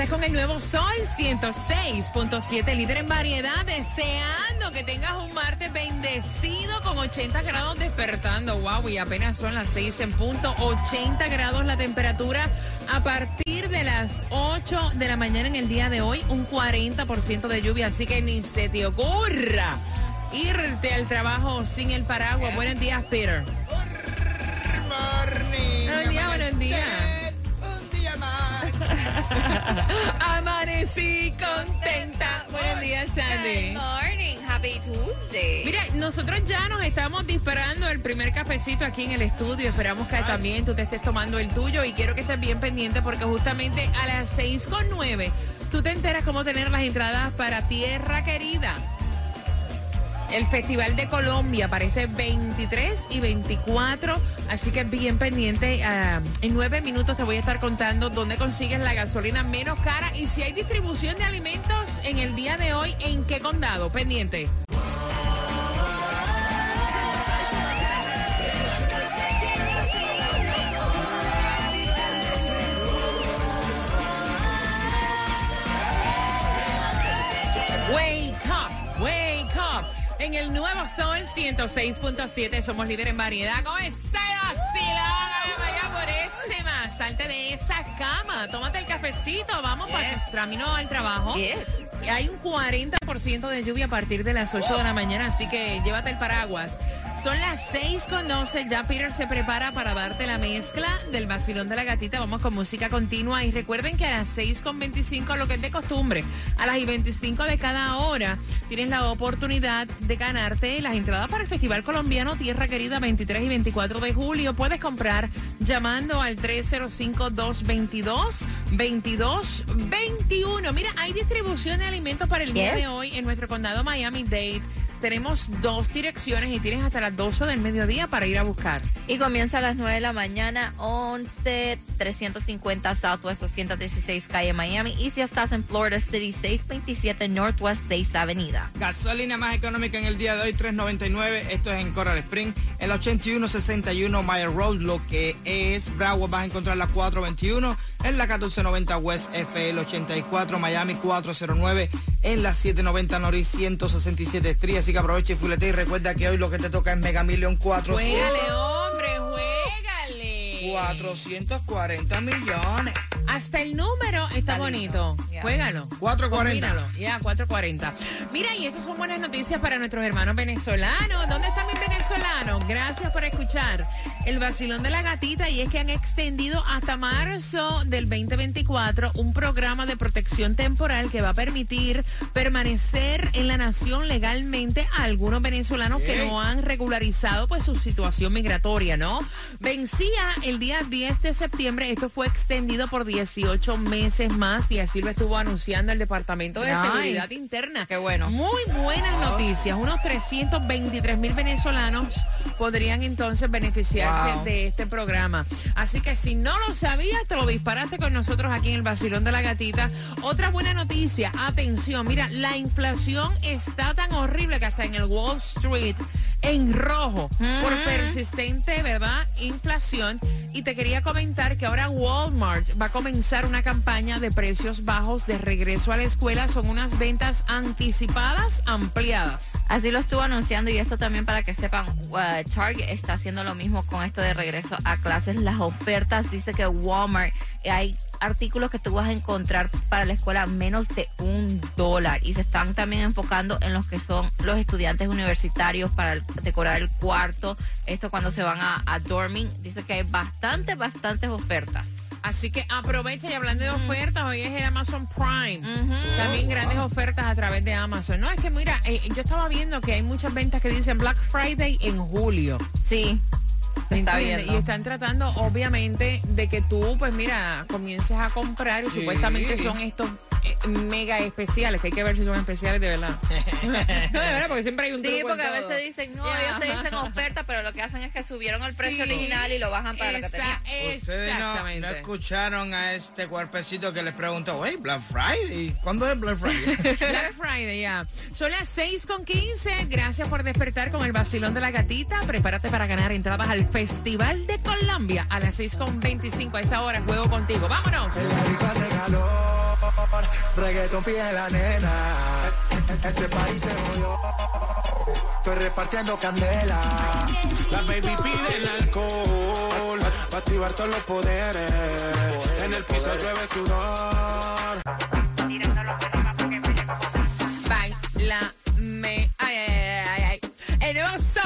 Estás con el nuevo Sol 106.7, líder en variedad, deseando que tengas un martes bendecido con 80 grados despertando. Wow, y apenas son las 6 en punto, 80 grados la temperatura a partir de las 8 de la mañana en el día de hoy, un 40% de lluvia, así que ni se te ocurra irte al trabajo sin el paraguas. Buenos días, Peter. Buenos días, buenos días. Amanecí contenta. Buenos días, Sandy. Good morning, happy Tuesday. Mira, nosotros ya nos estamos disparando el primer cafecito aquí en el estudio. Esperamos que también tú te estés tomando el tuyo y quiero que estés bien pendiente porque justamente a las 6 con 9 tú te enteras cómo tener las entradas para Tierra Querida. El Festival de Colombia para este 23 y 24, así que bien pendiente. ah, en nueve minutos te voy a estar contando dónde consigues la gasolina menos cara y si hay distribución de alimentos en el día de hoy, en qué condado. Pendiente. En el nuevo Sol 106.7 somos líder en variedad. ¿Cómo está vacilón? Vaya por ese más. Salte de esa cama. Tómate el cafecito. Vamos para el camino al trabajo. Yes. Hay un 40% de lluvia a partir de las 8 de la mañana, así que llévate el paraguas. Son las 6 con 12, ya Peter se prepara para darte la mezcla del vacilón de la gatita. Vamos con música continua y recuerden que a las 6 con 25, lo que es de costumbre, a las y 25 de cada hora, tienes la oportunidad de ganarte las entradas para el Festival Colombiano Tierra Querida 23 y 24 de julio. Puedes comprar llamando al 305-222-2221. Mira, hay distribución de alimentos para el día de hoy en nuestro condado Miami-Dade. Tenemos dos direcciones y tienes hasta las 12 del mediodía para ir a buscar. Y comienza a las 9 de la mañana, 11 350 Southwest 216 Calle Miami. Y si estás en Florida City, 627 Northwest 6 Avenida. Gasolina más económica en el día de hoy, 3.99. Esto es en Coral Spring. El 8161 Meyer Road, lo que es Broward, vas a encontrar la 421. En la 1490 West FL 84, Miami 409. En la 790 Norris 167 Street. Así que aprovecha y fulete y recuerda que hoy lo que te toca es Mega Million 400. Juégale, hombre, juégale. 440 millones. Hasta el número está Está bonito. Juégalo. 440. Combínalo. Ya, 440. Mira, y estas son buenas noticias para nuestros hermanos venezolanos. ¿Dónde están mis venezolanos? Gracias por escuchar el vacilón de la gatita. Y es que han extendido hasta marzo del 2024 un programa de protección temporal que va a permitir permanecer en la nación legalmente a algunos venezolanos que no han regularizado pues su situación migratoria, ¿no? Vencía el día 10 de septiembre, esto fue extendido por 18 meses más y así lo estuvo anunciando el Departamento de Nice. Seguridad Interna. Qué bueno. Muy buenas noticias, unos 323 mil venezolanos podrían entonces beneficiarse Wow. de este programa. Así que si no lo sabías, te lo disparaste con nosotros aquí en el Basilón de la Gatita. Otra buena noticia, atención, mira, la inflación está tan horrible que hasta en el Wall Street en rojo por persistente, ¿verdad? Inflación. Y te quería comentar que ahora Walmart va a comenzar una campaña de precios bajos de regreso a la escuela. Son unas ventas anticipadas ampliadas. Así lo estuvo anunciando y esto también para que sepan, uh, Target está haciendo lo mismo con esto de regreso a clases. Las ofertas, dice que Walmart eh, hay artículos que tú vas a encontrar para la escuela menos de un dólar y se están también enfocando en los que son los estudiantes universitarios para decorar el cuarto, esto cuando se van a, a dorming, dice que hay bastantes, bastantes ofertas. Así que aprovecha y hablando de ofertas, hoy es el Amazon Prime. También grandes ofertas a través de Amazon. No, es que mira, eh, yo estaba viendo que hay muchas ventas que dicen Black Friday en julio. Sí, ¿Me está. Y están tratando, obviamente, de que tú, pues mira, comiences a comprar y Sí. supuestamente son estos mega especiales, que hay que ver si son especiales de verdad. no, de verdad, porque siempre hay un Sí, truco en porque a todo. veces dicen, no, ellos te dicen oferta, pero lo que hacen es que subieron el precio Sí. original y lo bajan para lo que Esa- tenían. Ustedes no, Exactamente. no escucharon a este cuerpecito que les preguntó, wey, Black Friday, ¿cuándo es Black Friday? Black Friday, ya. Son las 6 con 15. Gracias por despertar con el vacilón de la gatita. Prepárate para ganar entradas al Festival de Colombia a las 6 con 25. A esa hora juego contigo. ¡Vámonos! El reggaetón pide la nena. Este país se jodió. Estoy repartiendo candela. La baby pide el alcohol para activar todos los poderes. En el piso llueve sudor.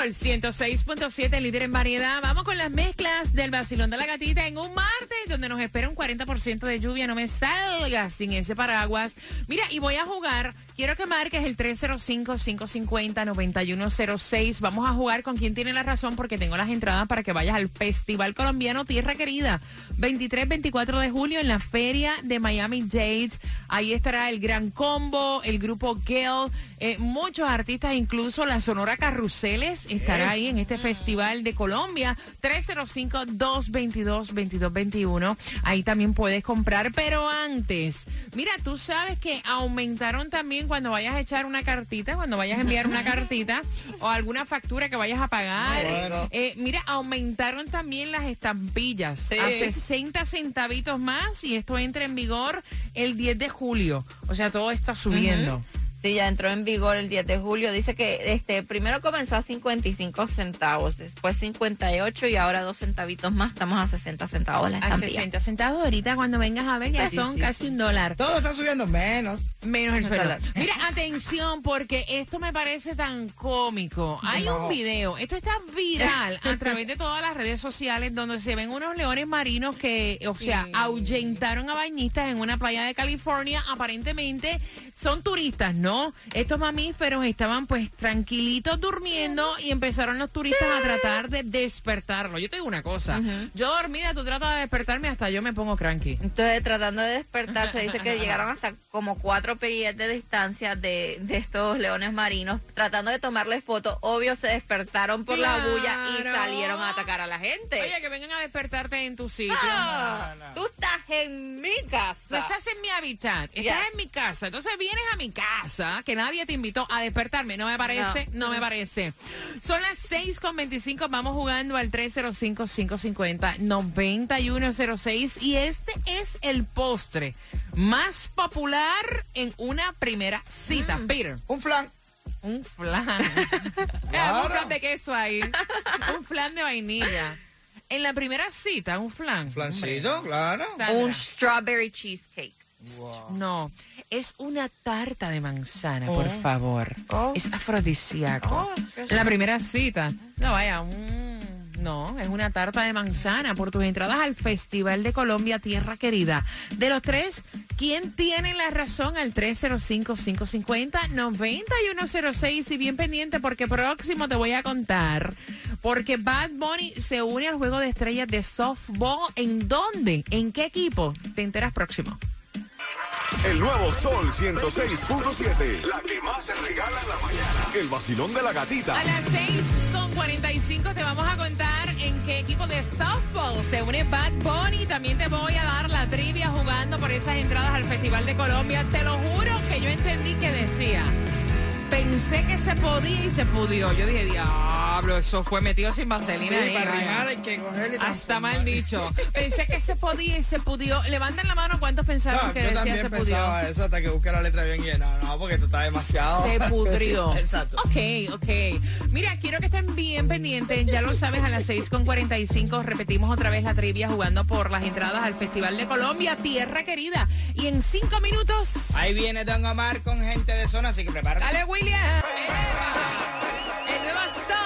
Sol 106.7, líder en variedad. Vamos con las mezclas del vacilón de la gatita en un martes donde nos espera un 40% de lluvia. No me salgas sin ese paraguas. Mira, y voy a jugar. Quiero que marques el 305-550-9106. Vamos a jugar con quien tiene la razón porque tengo las entradas para que vayas al Festival Colombiano Tierra Querida. 23-24 de julio en la Feria de Miami Dade. Ahí estará el Gran Combo, el grupo Gale, eh, muchos artistas, incluso la Sonora Carruseles estará ahí en este Festival de Colombia. 305-222-2221. Ahí también puedes comprar, pero antes, mira, tú sabes que aumentaron también cuando vayas a echar una cartita, cuando vayas a enviar una cartita o alguna factura que vayas a pagar. Bueno. Eh, mira, aumentaron también las estampillas Sí. a 60 centavitos más y esto entra en vigor el 10 de julio. O sea, todo está subiendo. Sí, ya entró en vigor el 10 de julio. Dice que este primero comenzó a 55 centavos, después 58 y ahora dos centavitos más. Estamos a 60 centavos la A estampilla. 60 centavos ahorita cuando vengas a ver ya Sí, son sí, casi sí. un dólar. Todo está subiendo menos. Menos el sueldo. dólar. Mira, atención, porque esto me parece tan cómico. Hay un video, esto está viral a través de todas las redes sociales, donde se ven unos leones marinos que, o sea, ahuyentaron a bañistas en una playa de California. Aparentemente son turistas, ¿no? Estos mamíferos estaban pues tranquilitos durmiendo y empezaron los turistas a tratar de despertarlo. Yo te digo una cosa, yo dormida, tú tratas de despertarme, hasta yo me pongo cranky. Entonces, tratando de despertarse, dice que llegaron hasta como cuatro pies de distancia de, de estos leones marinos, tratando de tomarles fotos. Obvio, se despertaron por la bulla y salieron a atacar a la gente. Oye, que vengan a despertarte en tu sitio. Ah, Tú estás en mi casa. No estás en mi hábitat, estás en mi casa. Entonces vienes a mi casa, que nadie te invitó a despertarme. No me parece, no, No. me parece. Son las 6 con 25, vamos jugando al 305-550-9106. Y este es el postre más popular en una primera cita. Mm. Peter, Un flan. un flan. Claro. un flan de queso ahí. un flan de vainilla. En la primera cita, un flan. Flancito, claro. Sandra. Un strawberry cheesecake. No, es una tarta de manzana, Oh. por favor. Oh. Es afrodisíaco. Oh, La primera cita. No, vaya, mm, no, es una tarta de manzana por tus entradas al Festival de Colombia Tierra Querida. De los tres, ¿quién tiene la razón al 305-550-9106? Y bien pendiente porque próximo te voy a contar. Porque Bad Bunny se une al juego de estrellas de softball. ¿En dónde? ¿En qué equipo? Te enteras próximo. El nuevo Sol 106.7. La que más se regala en la mañana. El vacilón de la gatita. A las 6.45 te vamos a contar en qué equipo de softball se une Bad Bunny. También te voy a dar la trivia jugando por esas entradas al Festival de Colombia. Te lo juro que yo entendí que decía. Pensé que se podía y se pudió. Yo dije, diablo, eso fue metido sin Sí, vaselina. ahí, para vaya. rimar hay que cogerle y Hasta mal dicho. Pensé que se podía y se pudió. Levanten la mano cuántos pensaron No, que yo decía también se pudió. pensaba eso hasta que busqué la letra bien llena. No, porque esto está demasiado. Se pudrió. Exacto. Ok, ok. Mira, quiero que estén bien pendientes. Ya lo sabes, a las 6.45 repetimos otra vez la trivia jugando por las entradas al Festival de Colombia, Tierra Querida. Y en cinco minutos, Ahí viene Don Omar con gente de zona, así que prepárate. dale, William. ¡Eva!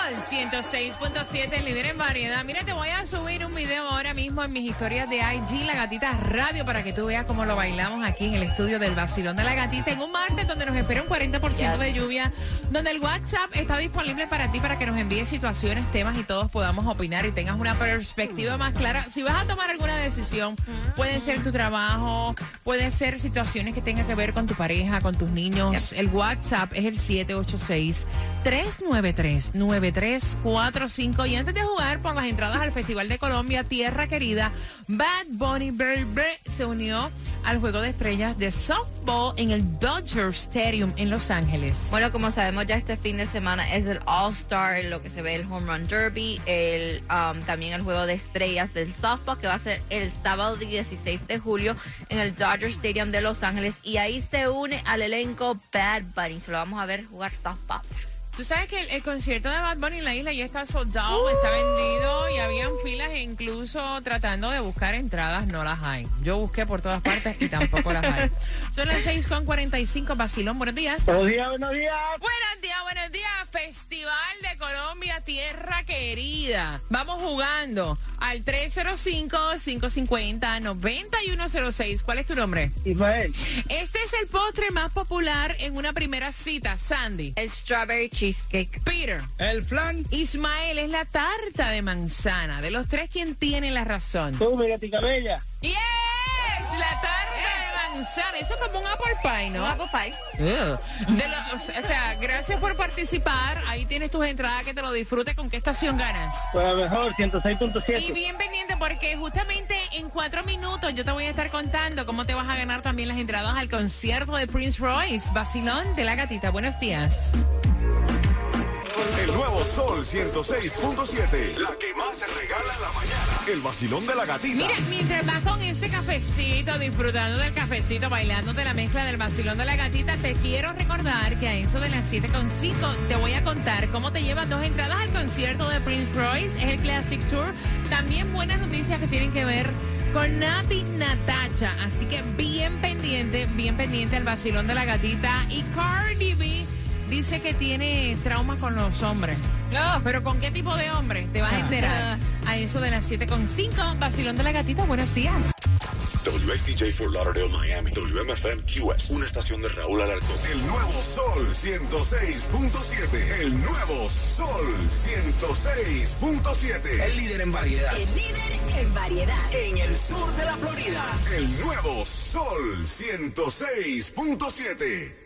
Sol Sol 106.7, el líder en variedad. Mira, te voy a subir un video ahora mismo en mis historias de IG, La Gatita Radio, para que tú veas cómo lo bailamos aquí en el estudio del Basilón de la Gatita, en un martes donde nos espera un 40% de lluvia, donde el WhatsApp está disponible para ti, para que nos envíes situaciones, temas y todos podamos opinar y tengas una perspectiva más clara. Si vas a tomar alguna decisión, puede ser tu trabajo, puede ser situaciones que tengan que ver con tu pareja, con tus niños. El WhatsApp es el 786 393-9345. Y antes de jugar por las entradas al Festival de Colombia, Tierra Querida, Bad Bunny Baby se unió al Juego de Estrellas de Softball en el Dodger Stadium en Los Ángeles. Bueno, como sabemos ya este fin de semana es el All-Star, lo que se ve el Home Run Derby, el, um, también el Juego de Estrellas del Softball, que va a ser el sábado 16 de julio en el Dodger Stadium de Los Ángeles. Y ahí se une al elenco Bad Bunny. Se lo vamos a ver jugar softball. Tú sabes que el, concierto de Bad Bunny en la isla ya está soldado, está vendido y habían filas e incluso tratando de buscar entradas, no las hay. Yo busqué por todas partes y tampoco las hay. Son las 6.45, Basilón, buenos días. Buenos días, buenos días. Buenos días, buenos días. Festival de Colombia, tierra querida. Vamos jugando al 305-550-9106. ¿Cuál es tu nombre? Ismael. Este es el postre más popular en una primera cita, Sandy. El Strawberry Cheesecake. Peter. El flan. Ismael es la tarta de manzana. De los tres, ¿quién tiene la razón? Tú, mi gatica bella. ¡Yes! La tarta manzana. Eso es como un apple pie, ¿no? Un apple pie. Ugh. De lo- o sea, gracias por participar. Ahí tienes tus entradas, que te lo disfrutes. ¿Con qué estación ganas? Pues a mejor, Y 106.7. bien pendiente porque justamente en cuatro minutos yo te voy a estar contando cómo te vas a ganar también las entradas al concierto de Prince Royce, Basilón de la Gatita. Buenos días. El nuevo Sol 106.7. La que más se regala en la mañana. El vacilón de la gatita. Mira, mientras vas con ese cafecito, disfrutando del cafecito, bailando de la mezcla del Basilón de la Gatita, te quiero recordar que a eso de las 7.5 te voy a contar cómo te llevas dos entradas al concierto de Prince Royce, es el Classic Tour. También buenas noticias que tienen que ver con Nati Natacha. Así que bien pendiente, bien pendiente al Basilón de la Gatita. Y Cardi B dice que tiene trauma con los hombres. No, pero ¿con qué tipo de hombre? Te vas a enterar. A eso de las 7.5, Basilón de la Gatita, buenos días. WXDJ for Lauderdale, Miami. WMFM QS. Una estación de Raúl Alarcón. El nuevo Sol 106.7. El nuevo Sol 106.7. El líder en variedad. El líder en variedad. En el sur de la Florida. El nuevo Sol 106.7.